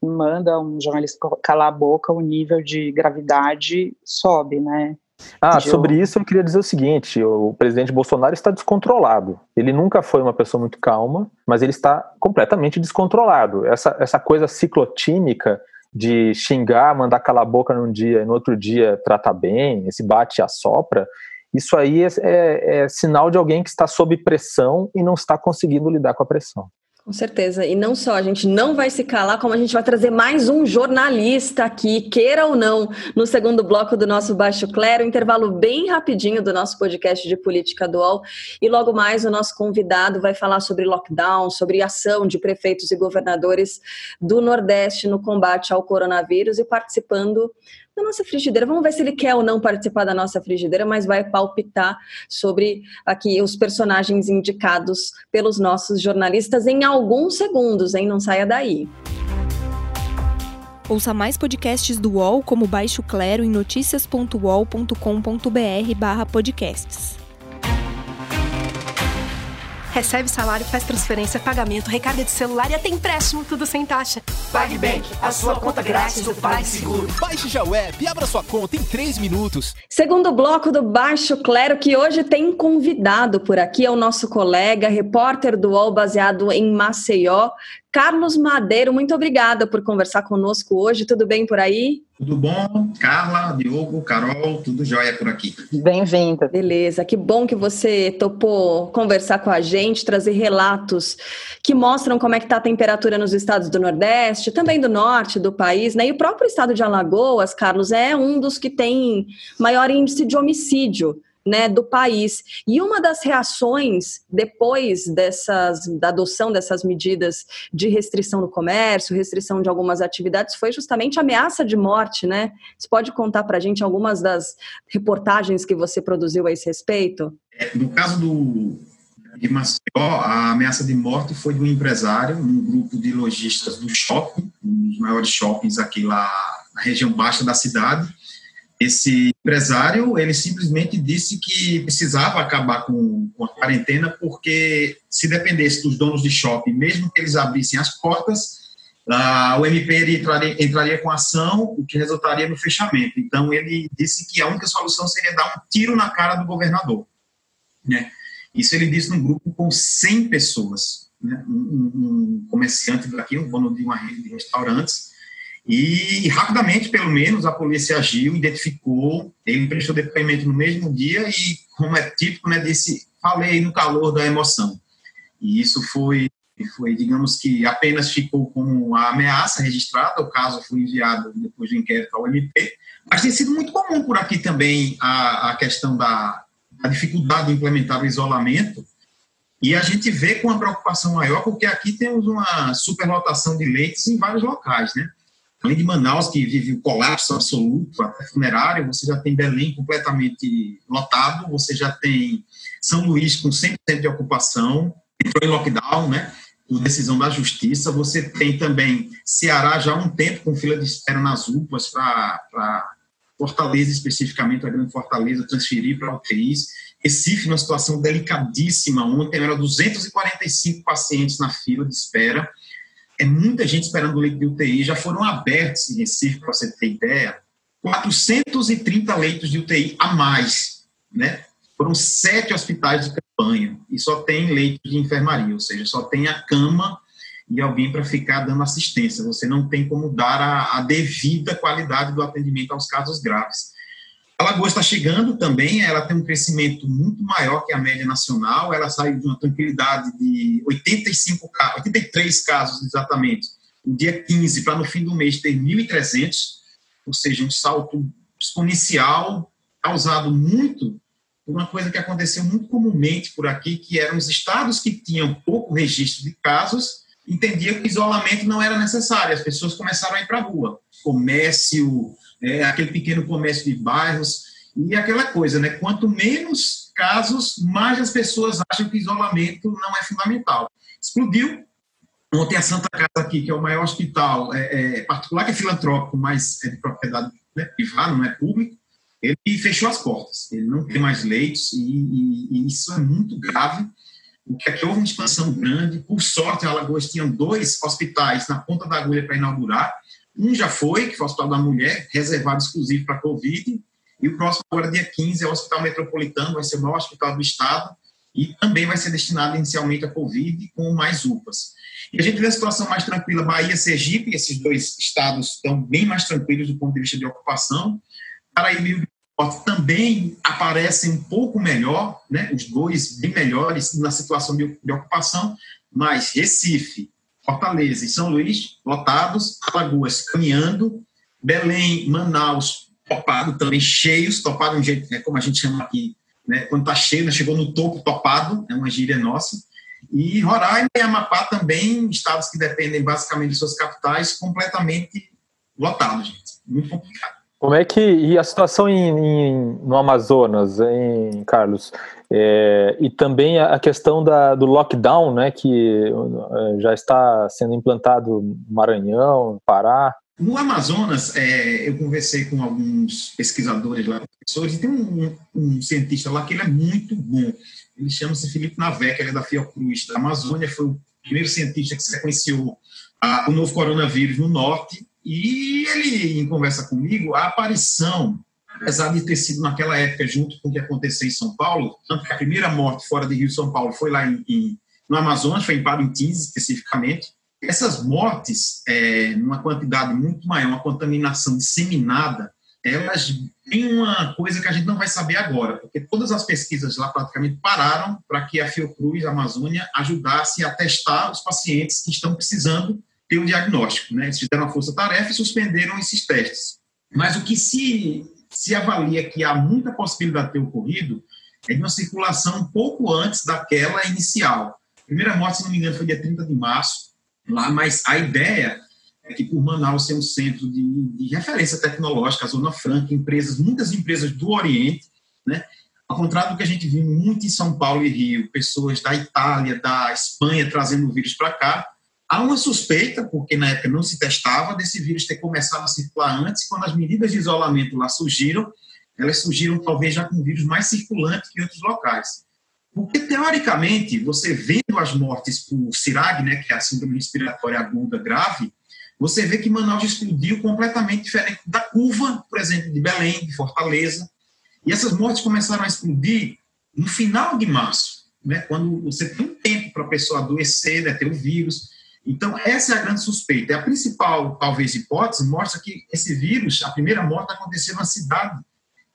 manda um jornalista calar a boca, o nível de gravidade sobe, né? Ah, sobre isso eu queria dizer o seguinte: o presidente Bolsonaro está descontrolado. Ele nunca foi uma pessoa muito calma, mas ele está completamente descontrolado. Essa, essa coisa ciclotímica de xingar, mandar calar a boca num dia e no outro dia tratar bem, esse bate e assopra, isso aí é, é, é sinal de alguém que está sob pressão e não está conseguindo lidar com a pressão. Com certeza. E não só, a gente não vai se calar, como a gente vai trazer mais um jornalista aqui, queira ou não, no segundo bloco do nosso Baixo Clero, intervalo bem rapidinho do nosso podcast de política dual. E logo mais o nosso convidado vai falar sobre lockdown, sobre ação de prefeitos e governadores do Nordeste no combate ao coronavírus e participando da nossa frigideira. Vamos ver se ele quer ou não participar da nossa frigideira, mas vai palpitar sobre aqui os personagens indicados pelos nossos jornalistas em alguns segundos, hein? Não saia daí. Ouça mais podcasts do UOL como Baixo Clero em noticias.uol.com.br/podcasts. Recebe salário, faz transferência, pagamento, recarga de celular e até empréstimo, tudo sem taxa. PagBank, a sua conta grátis do PagSeguro. Baixe já o app e abra sua conta em 3 minutos. Segundo bloco do Baixo Clero, que hoje tem convidado por aqui, é o nosso colega, repórter do UOL baseado em Maceió, Carlos Madeiro, muito obrigada por conversar conosco hoje. Tudo bem por aí? Tudo bom? Carla, Diogo, Carol, tudo jóia por aqui. Bem-vinda. Beleza, que bom que você topou conversar com a gente, trazer relatos que mostram como é que está a temperatura nos estados do Nordeste, também do Norte do país, né? E o próprio estado de Alagoas, Carlos, é um dos que tem maior índice de homicídio né, do país. E uma das reações depois dessas, da adoção dessas medidas de restrição no comércio, restrição de algumas atividades, foi justamente a ameaça de morte, né? Você pode contar para a gente algumas das reportagens que você produziu a esse respeito? No caso do, de Maceió, a ameaça de morte foi de um empresário, um grupo de lojistas do shopping, um dos maiores shoppings aqui lá na região baixa da cidade, esse empresário, ele simplesmente disse que precisava acabar com, com, a quarentena porque se dependesse dos donos de shopping, mesmo que eles abrissem as portas, o MP entraria, entraria com ação, o que resultaria no fechamento. Então, ele disse que a única solução seria dar um tiro na cara do governador. Né? Isso ele disse num grupo com 100 pessoas. Né? Um, um comerciante daqui, um dono de uma rede de restaurantes, e rapidamente, pelo menos, a polícia agiu, identificou, ele prestou depoimento no mesmo dia e, como é típico, né, disse, falei no calor da emoção. E isso foi, foi, digamos que apenas ficou como a ameaça registrada, o caso foi enviado depois do inquérito ao MP, mas tem sido muito comum por aqui também a, a questão da a dificuldade de implementar o isolamento, e a gente vê com uma preocupação maior, porque aqui temos uma superlotação de leitos em vários locais, né? Além de Manaus, que vive o colapso absoluto, até funerário, você já tem Belém completamente lotado, você já tem São Luís com 100% de ocupação, entrou em lockdown, né? Por decisão da justiça. Você tem também Ceará já há um tempo com fila de espera nas UPAs para Fortaleza, especificamente a Grande Fortaleza, transferir para UTIs. Recife, numa situação delicadíssima. Ontem eram 245 pacientes na fila de espera é muita gente esperando o leito de UTI. Já foram abertos em Recife, para você ter ideia, 430 leitos de UTI a mais, né? Foram sete hospitais de campanha e só tem leito de enfermaria, ou seja, só tem a cama e alguém para ficar dando assistência. Você não tem como dar a, a devida qualidade do atendimento aos casos graves. A Lagoa está chegando também, ela tem um crescimento muito maior que a média nacional, ela saiu de uma tranquilidade de 85 casos, 83 casos exatamente, no dia 15 para no fim do mês ter 1.300, ou seja, um salto exponencial causado muito por uma coisa que aconteceu muito comumente por aqui, que eram os estados que tinham pouco registro de casos, entendiam que o isolamento não era necessário, as pessoas começaram a ir para a rua. Comércio, é, aquele pequeno comércio de bairros, e aquela coisa, né? Quanto menos casos, mais as pessoas acham que isolamento não é fundamental. Explodiu. Ontem a Santa Casa aqui, que é o maior hospital é, é particular, que é filantrópico, mas é de propriedade né, privada, não é público, ele fechou as portas, ele não tem mais leitos e, e, e isso é muito grave. O que é houve uma expansão grande. Por sorte, a Alagoas tinha dois hospitais na ponta da agulha para inaugurar. Um já foi, que foi o Hospital da Mulher, reservado exclusivo para a Covid, e o próximo, agora, dia 15, é o Hospital Metropolitano, vai ser o maior hospital do Estado, e também vai ser destinado inicialmente à Covid, com mais UPAs. E a gente vê a situação mais tranquila, Bahia, Sergipe, esses dois estados estão bem mais tranquilos do ponto de vista de ocupação, Paraíba e também aparecem um pouco melhor, né, os dois bem melhores na situação de, de ocupação, mas Recife, Fortaleza e São Luís lotados, Alagoas caminhando, Belém, Manaus topado também, cheios, topado de um jeito, né, como a gente chama aqui, né, quando está cheio, né, chegou no topo topado, é uma gíria nossa, e Roraima e Amapá também, estados que dependem basicamente de suas capitais, completamente lotados, gente, muito complicado. Como é que e a situação em, em no Amazonas, em Carlos, é, e também a questão da, do lockdown, né, que é, já está sendo implantado no Maranhão, no Pará. No Amazonas, é, eu conversei com alguns pesquisadores lá, professores, e tem um, um, cientista lá que ele é muito bom. Ele chama-se Felipe Naveca, ele é da Fiocruz, da Amazônia, foi o primeiro cientista que sequenciou a, o novo coronavírus no norte e ele, em conversa comigo, a aparição, apesar de ter sido naquela época, junto com o que aconteceu em São Paulo, tanto que a primeira morte fora de Rio de São Paulo foi lá em, em, no Amazonas, foi em Parintins especificamente, essas mortes, é, numa quantidade muito maior, uma contaminação disseminada, elas têm uma coisa que a gente não vai saber agora, porque todas as pesquisas lá praticamente pararam para que a Fiocruz, a Amazônia, ajudasse a testar os pacientes que estão precisando ter o diagnóstico. Né? Eles fizeram uma força-tarefa e suspenderam esses testes. Mas o que se, se avalia que há muita possibilidade de ter ocorrido é de uma circulação um pouco antes daquela inicial. A primeira morte, se não me engano, foi dia 30 de março, lá, mas a ideia é que por Manaus ser um centro de, de referência tecnológica, a Zona Franca, empresas, muitas empresas do Oriente, né? Ao contrário do que a gente viu muito em São Paulo e Rio, pessoas da Itália, da Espanha trazendo o vírus para cá, Há uma suspeita, porque na época não se testava, desse vírus ter começado a circular antes, quando as medidas de isolamento lá surgiram, elas surgiram talvez já com vírus mais circulante que em outros locais. Porque, teoricamente, você vendo as mortes por CIRAG, né, que é a síndrome respiratória aguda grave, você vê que Manaus explodiu completamente diferente da curva, por exemplo, de Belém, de Fortaleza. E essas mortes começaram a explodir no final de março, né, quando você tem um tempo para a pessoa adoecer, né, ter o vírus. Então, essa é a grande suspeita. A principal, talvez, hipótese mostra que esse vírus, a primeira morte aconteceu na cidade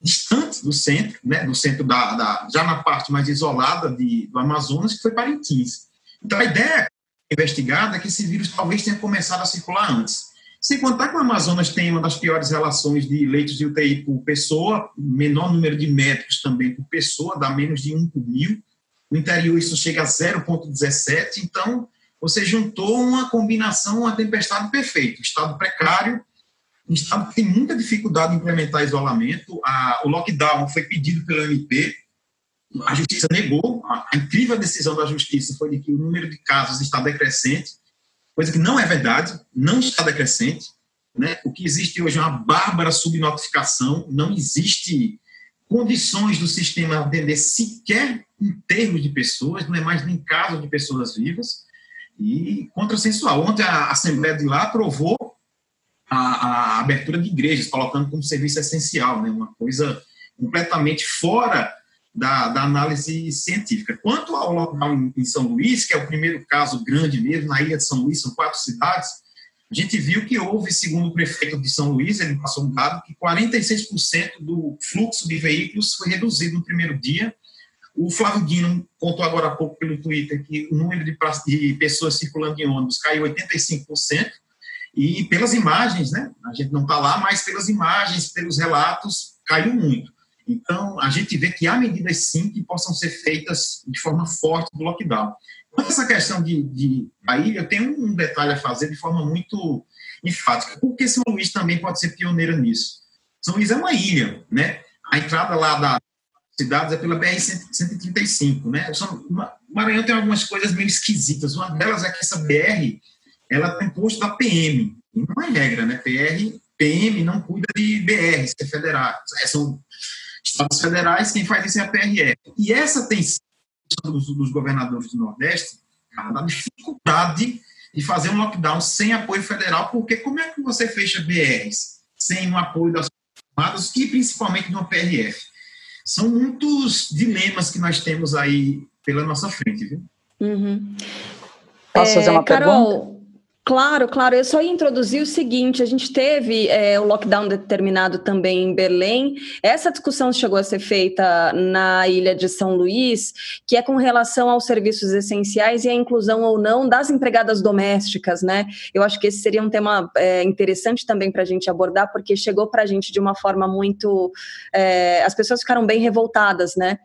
distante do centro, né, do centro da, da já na parte mais isolada de, do Amazonas, que foi Parintins. Então, a ideia investigada é que esse vírus talvez tenha começado a circular antes. Sem contar que o Amazonas tem uma das piores relações de leitos de UTI por pessoa, menor número de médicos também por pessoa, dá menos de um por mil. No interior, isso chega a 0,17. Então, você juntou uma combinação, uma tempestade perfeita. Estado precário, um Estado que tem muita dificuldade em implementar isolamento. A, o lockdown foi pedido pelo MP, a Justiça negou. A, a incrível decisão da Justiça foi de que o número de casos está decrescente, coisa que não é verdade, não está decrescente. Né? O que existe hoje é uma bárbara subnotificação, não existe condições do sistema atender sequer em termos de pessoas, não é mais nem caso de pessoas vivas e contrassensual. Ontem a Assembleia de lá aprovou a, a, abertura de igrejas, colocando como serviço essencial, né? uma coisa completamente fora da, da, análise científica. Quanto ao lockdown em São Luís, que é o primeiro caso grande mesmo, na ilha de São Luís, são quatro cidades, a gente viu que houve, segundo o prefeito de São Luís, ele passou um dado, que 46% do fluxo de veículos foi reduzido no primeiro dia. O Flávio Dino contou agora há pouco pelo Twitter que o número de, de pessoas circulando em ônibus caiu 85%, e pelas imagens, né? A gente não está lá, mas pelas imagens, pelos relatos, caiu muito. Então, a gente vê que há medidas sim que possam ser feitas de forma forte do lockdown. Quanto essa questão de, de a ilha, eu tenho um detalhe a fazer de forma muito enfática. Porque São Luís também pode ser pioneira nisso? São Luís é uma ilha, né? A entrada lá da cidade é pela BR-135, né? O Maranhão tem algumas coisas meio esquisitas. Uma delas é que essa BR, ela tem posto da PM. Não é regra, né? PR, PM não cuida de BR, é federal. São estados federais, quem faz isso é a PRF. E essa tensão dos, dos governadores do Nordeste, da dificuldade de fazer um lockdown sem apoio federal, porque como é que você fecha BRs sem o apoio das armadas e principalmente de uma PRF? São muitos dilemas que nós temos aí pela nossa frente, viu? Uhum. Posso é, fazer uma Carol, pergunta? Claro, claro. Eu só ia introduzir o seguinte: a gente teve é, o lockdown determinado também em Belém. Essa discussão chegou a ser feita na ilha de São Luís, que é com relação aos serviços essenciais e a inclusão ou não das empregadas domésticas, né? Eu acho que esse seria um tema é, interessante também para a gente abordar, porque chegou para a gente de uma forma muito. É, as pessoas ficaram bem revoltadas, né?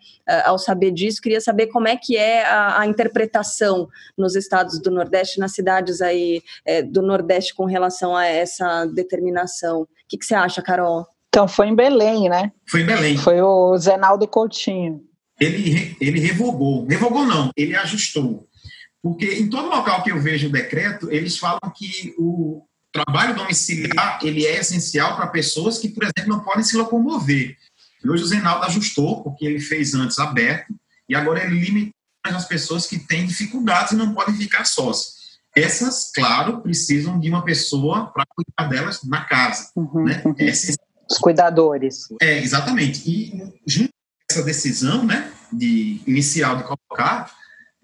Ao saber disso, queria saber como é que é a, a interpretação nos estados do Nordeste, nas cidades aí é, do Nordeste com relação a essa determinação. O que, que você acha, Carol? Então, foi em Belém, né? Foi em Belém. Foi o Zenaldo Coutinho. Ele, ele revogou. Revogou não, ele ajustou. Porque em todo local que eu vejo o decreto, eles falam que o trabalho domiciliar ele é essencial para pessoas que, por exemplo, não podem se locomover. E hoje o Zenaldo ajustou, porque ele fez antes aberto, e agora ele limita as pessoas que têm dificuldades e não podem ficar sós. Essas, claro, precisam de uma pessoa para cuidar delas na casa. Uhum, né? uhum. Os cuidadores. É, exatamente. E junto com essa decisão né, de inicial de colocar,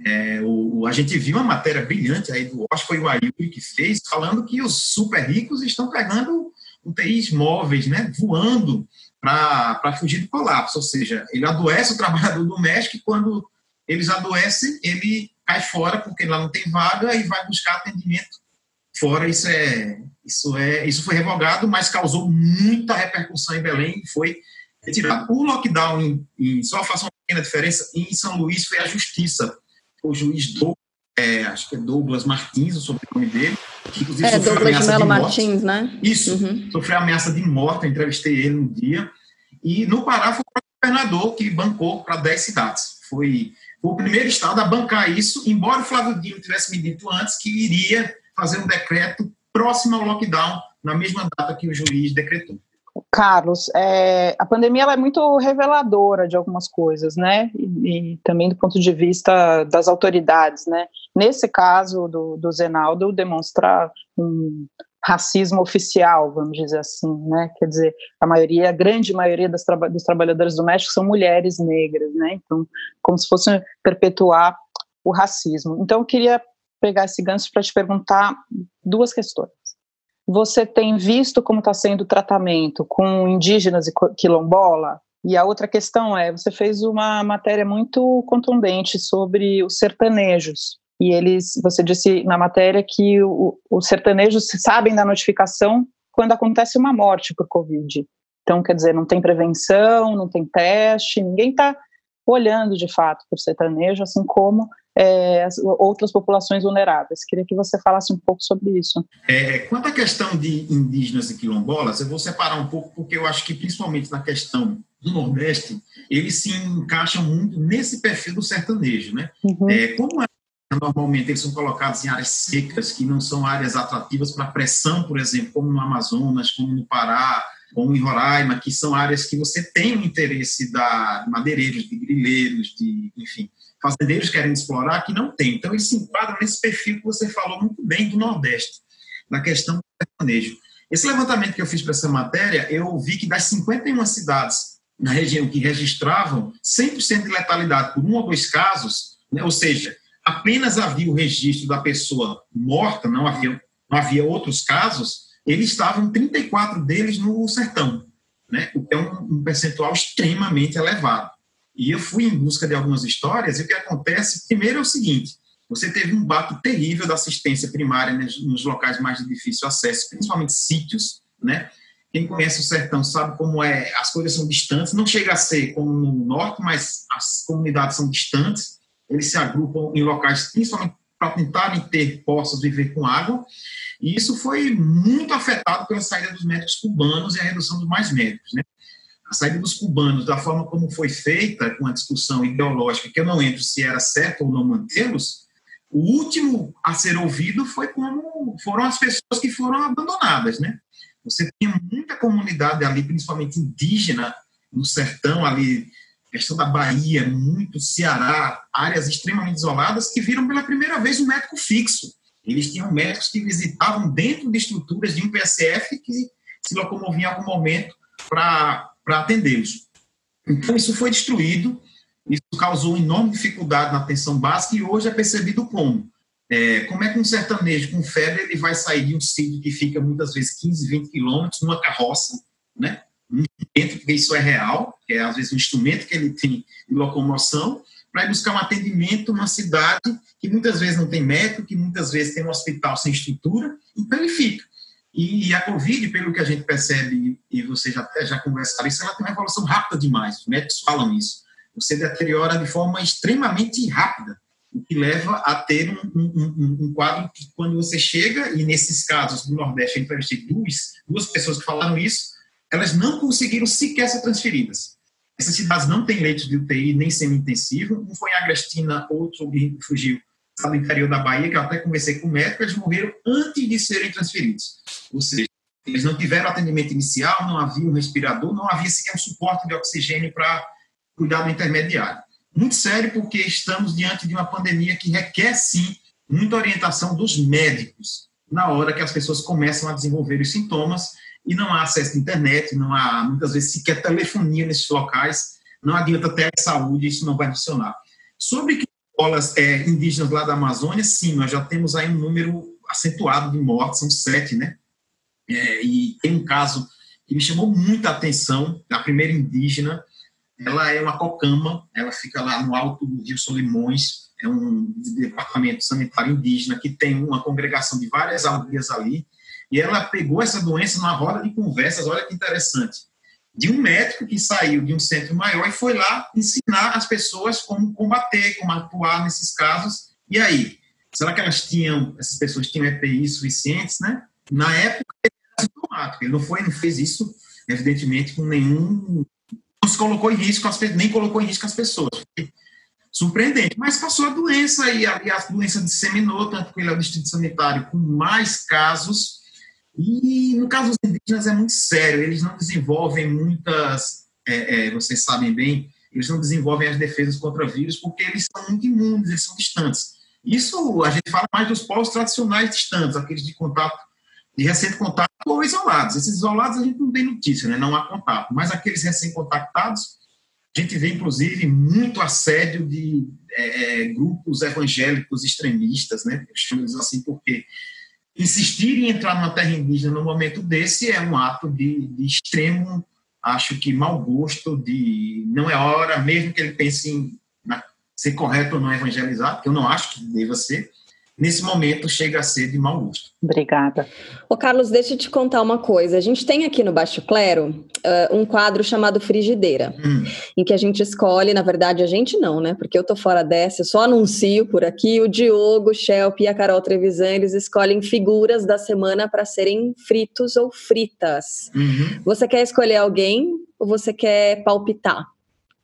é, o, a gente viu uma matéria brilhante aí do, acho que foi o Ayuri que fez, falando que os super ricos estão pegando UTIs móveis, né, voando para fugir do colapso. Ou seja, ele adoece o trabalhador doméstico e quando eles adoecem, ele cai fora porque lá não tem vaga e vai buscar atendimento fora. Isso é isso é isso foi revogado, mas causou muita repercussão em Belém e foi retirado. O lockdown em, em, só faça uma pequena diferença em São Luís foi a justiça. O juiz Douglas, é, acho que é Douglas Martins, o sobrenome dele, que inclusive é, sofreu Douglas ameaça Melo de morte. Martins, né? Isso, Uhum. sofreu ameaça de morte, eu entrevistei ele no dia. E no Pará foi o governador que bancou para 10 cidades. Foi o primeiro estado a bancar isso, embora o Flávio Dino tivesse me dito antes que iria fazer um decreto próximo ao lockdown, na mesma data que o juiz decretou. Carlos, é, a pandemia é muito reveladora de algumas coisas, né? E, e, também do ponto de vista das autoridades, né? Nesse caso do, do Zenaldo, demonstra um racismo oficial, vamos dizer assim, né? Quer dizer, a maioria, a grande maioria das traba dos trabalhadores domésticos são mulheres negras, né? Então, como se fosse perpetuar o racismo. Então, eu queria pegar esse gancho para te perguntar duas questões. Você tem visto como está sendo o tratamento com indígenas e quilombola? E a outra questão é, você fez uma matéria muito contundente sobre os sertanejos. E eles, você disse na matéria que o, os sertanejos sabem da notificação quando acontece uma morte por Covid. Então, quer dizer, não tem prevenção, não tem teste, ninguém está olhando de fato para o sertanejo, assim como é, as outras populações vulneráveis. Queria que você falasse um pouco sobre isso. É, quanto à questão de indígenas e quilombolas, eu vou separar um pouco, porque eu acho que, principalmente na questão do Nordeste, eles se encaixam muito nesse perfil do sertanejo. Né? Uhum. É, como é, normalmente eles são colocados em áreas secas, que não são áreas atrativas para pressão, por exemplo, como no Amazonas, como no Pará, como em Roraima, que são áreas que você tem o interesse da madeireiros, de grileiros, de, enfim, fazendeiros querem explorar, que não tem. Então, eles se enquadram nesse perfil que você falou muito bem do Nordeste, na questão do sertanejo. Esse levantamento que eu fiz para essa matéria, eu vi que das 51 cidades na região que registravam 100% de letalidade por um ou dois casos, né, ou seja, apenas havia o registro da pessoa morta, não havia, não havia outros casos, eles estavam, 34 deles, no sertão, né, o que é um, um percentual extremamente elevado. E eu fui em busca de algumas histórias, e o que acontece, primeiro é o seguinte, você teve um bato terrível da assistência primária nos locais mais de difícil acesso, principalmente sítios, né? Quem conhece o sertão sabe como é, as coisas são distantes, não chega a ser como no norte, mas as comunidades são distantes, eles se agrupam em locais principalmente para tentarem ter poços viver com água, e isso foi muito afetado pela saída dos médicos cubanos e a redução dos mais médicos, né? A saída dos cubanos, da forma como foi feita, com a discussão ideológica, que eu não entro se era certo ou não mantê-los, o último a ser ouvido foi como foram as pessoas que foram abandonadas, né? Você tinha muita comunidade ali, principalmente indígena, no sertão ali, questão da Bahia, muito Ceará, áreas extremamente isoladas, que viram pela primeira vez um médico fixo. Eles tinham médicos que visitavam dentro de estruturas de um PSF que se locomoviam em algum momento para atendê-los. Então, isso foi destruído, isso causou enorme dificuldade na atenção básica e hoje é percebido como é, como é que um sertanejo com febre ele vai sair de um sítio que fica muitas vezes 15, 20 quilômetros numa carroça, né? Instrumento, porque isso é real, é às vezes um instrumento que ele tem de locomoção, para ir buscar um atendimento numa cidade que muitas vezes não tem médico, que muitas vezes tem um hospital sem estrutura, então ele fica. E, a Covid, pelo que a gente percebe, e vocês já, já conversaram isso, ela tem uma evolução rápida demais, os médicos falam isso. Você deteriora de forma extremamente rápida o que leva a ter um, um, um, quadro que, quando você chega, e nesses casos do Nordeste, eu entrevistei duas, duas pessoas que falaram isso, elas não conseguiram sequer ser transferidas. Essas cidades não têm leitos de UTI nem semi-intensivo. Um foi em Agrestina, outro fugiu do interior da Bahia, que eu até conversei com o médico, eles morreram antes de serem transferidos. Ou seja, eles não tiveram atendimento inicial, não havia um respirador, não havia sequer um suporte de oxigênio para cuidar do intermediário muito sério, porque estamos diante de uma pandemia que requer, sim, muita orientação dos médicos na hora que as pessoas começam a desenvolver os sintomas e não há acesso à internet, não há, muitas vezes, sequer telefonia nesses locais, não adianta ter saúde, isso não vai funcionar. Sobre escolas é, indígenas lá da Amazônia, sim, nós já temos aí um número acentuado de mortes, são sete, né? É, e tem um caso que me chamou muita atenção, da primeira indígena, ela é uma cocama, ela fica lá no alto do Rio Solimões, é um departamento sanitário indígena que tem uma congregação de várias aldeias ali, e ela pegou essa doença numa roda de conversas, olha que interessante, de um médico que saiu de um centro maior e foi lá ensinar as pessoas como combater, como atuar nesses casos. E aí, será que elas tinham, essas pessoas tinham EPI suficientes, né? Na época, ele era sintomático, ele não foi, não fez isso, evidentemente, com nenhum não se colocou em risco, as, nem colocou em risco as pessoas. Surpreendente, mas passou a doença e a, a doença disseminou, tanto que ele é o distrito sanitário com mais casos. E no caso dos indígenas é muito sério, eles não desenvolvem muitas, é, é, vocês sabem bem, eles não desenvolvem as defesas contra vírus porque eles são muito imunes, eles são distantes. Isso a gente fala mais dos povos tradicionais distantes, aqueles de contato de recém-contato ou isolados. Esses isolados a gente não tem notícia, né? não há contato, mas aqueles recém-contactados, a gente vê, inclusive, muito assédio de é, é grupos evangélicos extremistas, né? chamamos assim, porque insistir em entrar numa terra indígena no momento desse é um ato de, de extremo, acho que mau gosto, de não é hora, mesmo que ele pense em ser correto ou não evangelizar, que eu não acho que deva ser, nesse momento chega a ser de mau gosto. Obrigada. Ô Carlos, deixa eu te contar uma coisa. A gente tem aqui no Baixo Clero uh, um quadro chamado Frigideira, hum. em que a gente escolhe, na verdade a gente não, né? Porque eu tô fora dessa, eu só anuncio por aqui, o Diogo, o Shelp e a Carol Trevisan, eles escolhem figuras da semana para serem fritos ou fritas. Uhum. Você quer escolher alguém ou você quer palpitar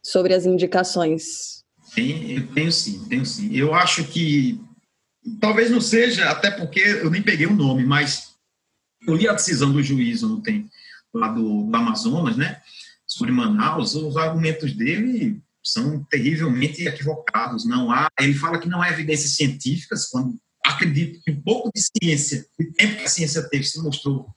sobre as indicações? Tem, tenho sim, tenho sim. Eu acho que talvez não seja, até porque eu nem peguei o nome, mas eu li a decisão do juiz ontem, lá do, do Amazonas, né, sobre Manaus, os argumentos dele são terrivelmente equivocados. Não há, ele fala que não há evidências científicas, quando acredito que um pouco de ciência, o tempo que a ciência teve, se mostrou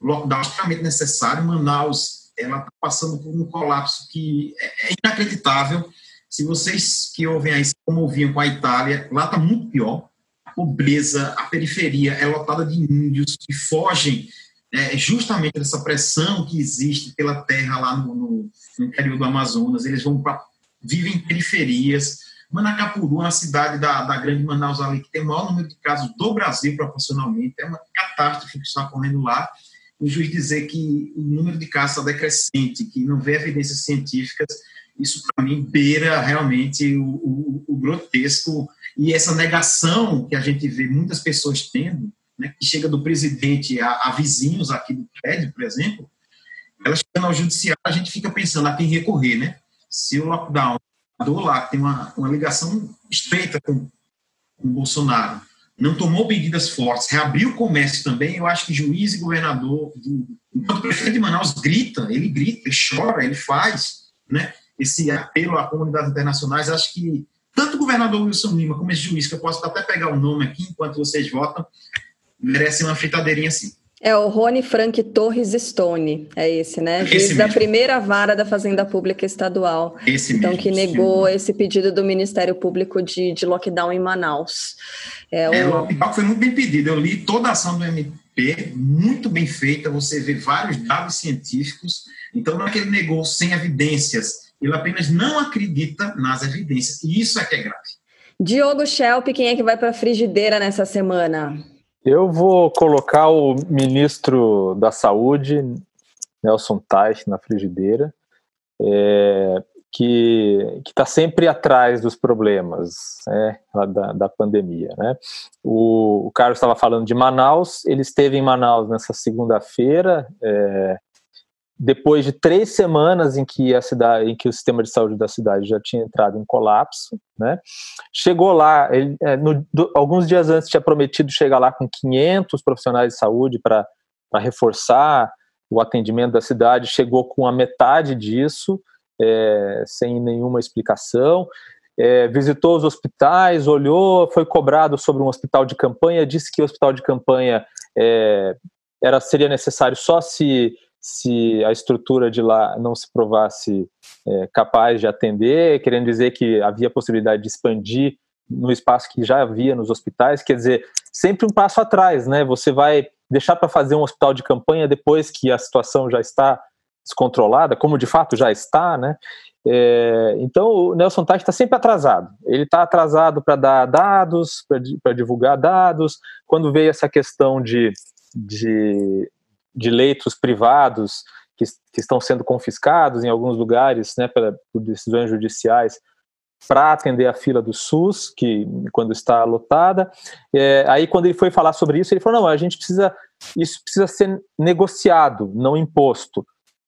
lockdown necessário. Manaus ela está passando por um colapso que é, é inacreditável. Se vocês que ouvem aí se comoviam com a Itália, lá está muito pior. Pobreza, a periferia é lotada de índios que fogem é, justamente dessa pressão que existe pela terra lá no, no, no interior do Amazonas. Eles vão para vivem em periferias. Manacapuru, uma cidade da, da grande Manaus ali, que tem o maior número de casos do Brasil proporcionalmente, é uma catástrofe que está ocorrendo lá. O juiz dizer que o número de casos está decrescente, que não vê evidências científicas, isso para mim beira realmente o, o, o, grotesco e essa negação que a gente vê muitas pessoas tendo, né, que chega do presidente a, a vizinhos aqui do prédio, por exemplo, elas chegando ao judiciário, a gente fica pensando a quem recorrer, né? Se o lockdown do lá tem uma, uma ligação estreita com, com o Bolsonaro, não tomou medidas fortes, reabriu o comércio também, eu acho que juiz e governador, enquanto o prefeito de Manaus grita, ele grita, ele chora, ele faz, né? Esse apelo à comunidade internacionais, acho que tanto o governador Wilson Lima como esse juiz, que eu posso até pegar o nome aqui enquanto vocês votam, merecem uma fritadeirinha assim. É o Rony Frank Torres Stone, é esse, né? Juiz esse da primeira vara da Fazenda Pública Estadual. Esse então, mesmo, que negou esse pedido do Ministério Público de, de lockdown em Manaus. É, é o... lockdown foi muito bem pedido. Eu li toda a ação do MP, muito bem feita. Você vê vários dados científicos. Então, não é que ele negou sem evidências, ele apenas não acredita nas evidências. E isso é que é grave. Diogo Schelp, quem é que vai para a frigideira nessa semana? Eu vou colocar o ministro da Saúde, Nelson Teich, na frigideira, é, que está sempre atrás dos problemas né, da, da pandemia. Né? O, o Carlos estava falando de Manaus, ele esteve em Manaus nessa segunda-feira, é, depois de três semanas em que a cidade, em que o sistema de saúde da cidade já tinha entrado em colapso, né? Chegou lá, ele, é, no, do, alguns dias antes tinha prometido chegar lá com 500 profissionais de saúde para reforçar o atendimento da cidade. Chegou com a metade disso, é, sem nenhuma explicação. É, visitou os hospitais, olhou, foi cobrado sobre um hospital de campanha, disse que o hospital de campanha é, era seria necessário só se se a estrutura de lá não se provasse é, capaz de atender, querendo dizer que havia possibilidade de expandir no espaço que já havia nos hospitais, quer dizer, sempre um passo atrás, né? Você vai deixar para fazer um hospital de campanha depois que a situação já está descontrolada, como de fato já está, né? É, então o Nelson Tati está sempre atrasado. Ele está atrasado para dar dados, para divulgar dados. Quando veio essa questão de, de de leitos privados que, que estão sendo confiscados em alguns lugares, né, pela, por decisões judiciais, para atender a fila do SUS, que quando está lotada. É, aí, quando ele foi falar sobre isso, ele falou: não, a gente precisa, isso precisa ser negociado, não imposto.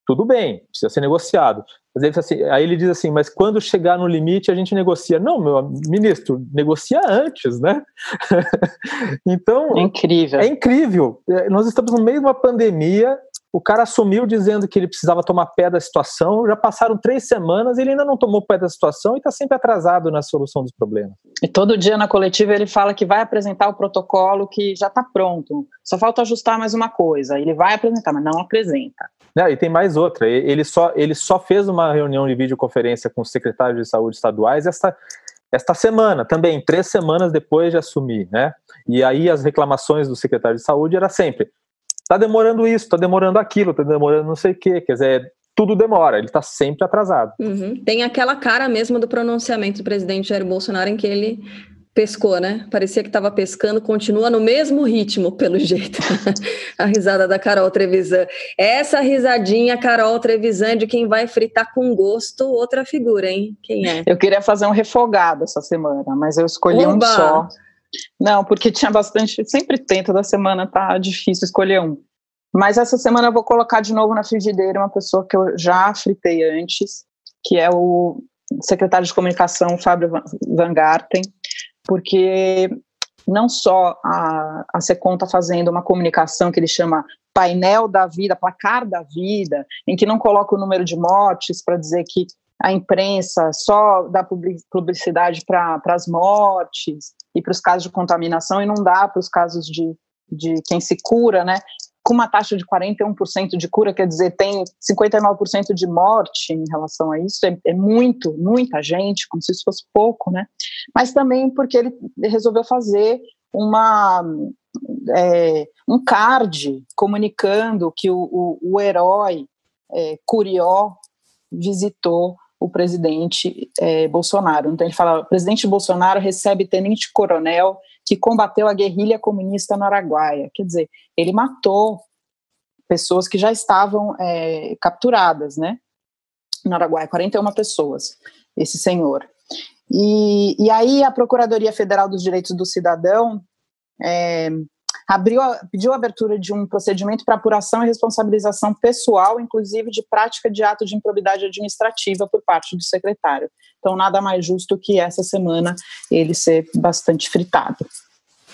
Tudo bem, precisa ser negociado. Ele assim, aí ele diz assim, mas quando chegar no limite a gente negocia. Não, meu ministro, negocia antes, né? então. É incrível. É incrível. É, nós estamos no meio de uma pandemia. O cara assumiu dizendo que ele precisava tomar pé da situação. Já passaram três semanas, ele ainda não tomou pé da situação e está sempre atrasado na solução dos problemas. E todo dia na coletiva ele fala que vai apresentar o protocolo que já está pronto. Só falta ajustar mais uma coisa. Ele vai apresentar, mas não apresenta. E tem mais outra. Ele só, ele só fez uma reunião de videoconferência com os secretários de saúde estaduais esta, esta semana, também, três semanas depois de assumir, né? E aí as reclamações do secretário de saúde era sempre: tá demorando isso, tá demorando aquilo, tá demorando não sei o quê. Quer dizer, tudo demora, ele está sempre atrasado. Uhum. Tem aquela cara mesmo do pronunciamento do presidente Jair Bolsonaro em que ele pescou, né? Parecia que estava pescando, continua no mesmo ritmo, pelo jeito. a risada da Carol Trevisan. Essa risadinha, Carol Trevisan, de quem vai fritar com gosto, outra figura, hein? Quem é? Eu queria fazer um refogado essa semana, mas eu escolhi Oba! um só. Não, porque tinha bastante, sempre tem, toda semana tá difícil escolher um. Mas essa semana eu vou colocar de novo na frigideira uma pessoa que eu já fritei antes, que é o secretário de comunicação Fábio Van Garten, porque não só a, a SECOM está fazendo uma comunicação que ele chama painel da vida, placar da vida, em que não coloca o número de mortes para dizer que a imprensa só dá publicidade para as mortes e para os casos de contaminação e não dá para os casos de, de quem se cura, né? Com uma taxa de 41% de cura, quer dizer, tem 59% de morte em relação a isso, é, é, muito, muita gente, como se isso fosse pouco, né? Mas também porque ele resolveu fazer uma é, um card comunicando que o, o, o herói é, Curió visitou o presidente é, Bolsonaro. Então ele fala: o presidente Bolsonaro recebe tenente-coronel que combateu a guerrilha comunista no Araguaia. Quer dizer, ele matou pessoas que já estavam é, capturadas, né? No Araguaia, 41 pessoas, esse senhor. E, e aí a Procuradoria Federal dos Direitos do Cidadão é, abriu, pediu a abertura de um procedimento para apuração e responsabilização pessoal, inclusive de prática de ato de improbidade administrativa por parte do secretário. Então, nada mais justo que essa semana ele ser bastante fritado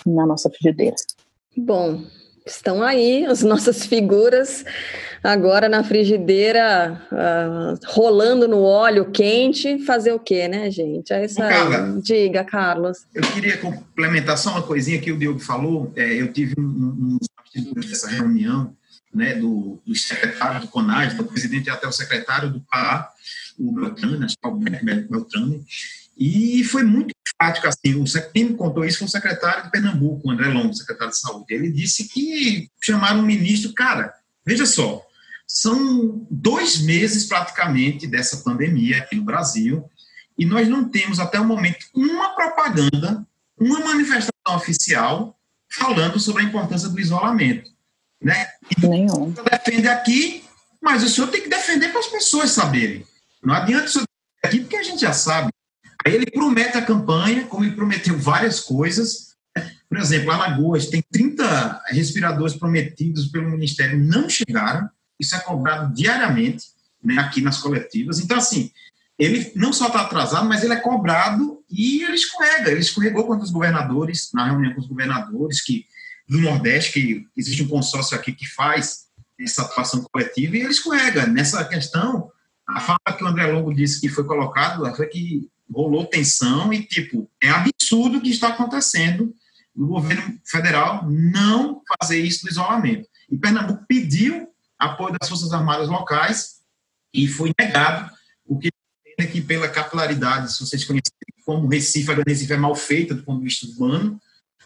na nossa frigideira. Bom, estão aí as nossas figuras agora na frigideira, uh, rolando no óleo quente, fazer o quê, né, gente? É isso aí. Carla, Diga, Carlos. Eu queria complementar só uma coisinha que o Diogo falou. É, eu tive um, um, dessa reunião né, do, do secretário do CONAD, do presidente e até o secretário do PA, o Beltrame, acho que é o Beltrame, e foi muito prática, assim, o, quem me contou isso foi o secretário de Pernambuco, o André Longo, secretário de saúde. Ele disse que chamaram o ministro, cara, veja só, são dois meses praticamente dessa pandemia aqui no Brasil e nós não temos até o momento uma propaganda, uma manifestação oficial falando sobre a importância do isolamento. Né? Nenhum. Defende aqui, mas o senhor tem que defender para as pessoas saberem. Não adianta o senhor aqui porque a gente já sabe. Aí ele promete a campanha, como ele prometeu várias coisas. Por exemplo, Alagoas tem 30 respiradores prometidos pelo Ministério, não chegaram. Isso é cobrado diariamente né, aqui nas coletivas. Então, assim, ele não só está atrasado, mas ele é cobrado e ele escorrega. Ele escorregou com os governadores, na reunião com os governadores que, do Nordeste, que existe um consórcio aqui que faz essa atuação coletiva, e ele escorrega. Nessa questão, a fala que o André Longo disse que foi colocado foi que rolou tensão e, tipo, é absurdo o que está acontecendo no governo federal não fazer isso do isolamento. E Pernambuco pediu apoio das Forças Armadas locais e foi negado, o que é que pela capilaridade, se vocês conhecem como Recife, a Recife é mal feita do ponto de vista urbano,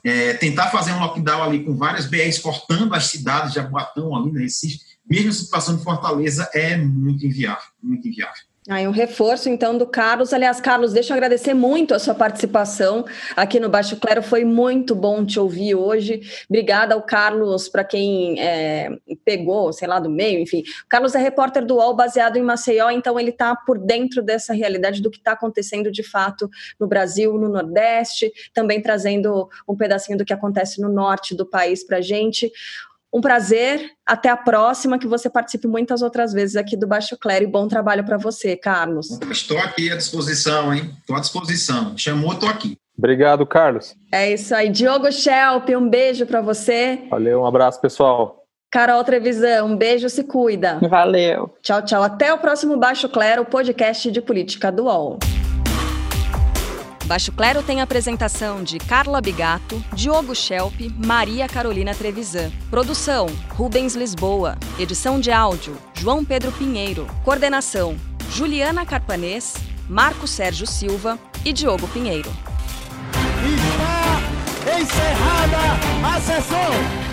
é, tentar fazer um lockdown ali com várias BRs cortando as cidades de Abuatão ali no Recife, mesmo a situação de Fortaleza, é muito inviável, muito inviável. Aí um reforço, então, do Carlos. Aliás, Carlos, deixa eu agradecer muito a sua participação aqui no Baixo Clero. Foi muito bom te ouvir hoje. Obrigada ao Carlos, para quem é, pegou, sei lá, do meio, enfim. O Carlos é repórter do UOL, baseado em Maceió, então ele está por dentro dessa realidade do que está acontecendo de fato no Brasil, no Nordeste, também trazendo um pedacinho do que acontece no norte do país para gente. Um prazer, até a próxima, que você participe muitas outras vezes aqui do Baixo Clero e bom trabalho para você, Carlos. Estou aqui à disposição, hein? Estou à disposição. Chamou, estou aqui. Obrigado, Carlos. É isso aí. Diogo Schelp, um beijo para você. Valeu, um abraço, pessoal. Carol Trevisan, um beijo, se cuida. Valeu. Tchau, tchau. Até o próximo Baixo Clero, podcast de política do UOL. Baixo Clero tem a apresentação de Carla Bigato, Diogo Schelp, Maria Carolina Trevisan. Produção: Rubens Lisboa. Edição de áudio: João Pedro Pinheiro. Coordenação: Juliana Carpanês, Marco Sérgio Silva e Diogo Pinheiro. Está encerrada a sessão!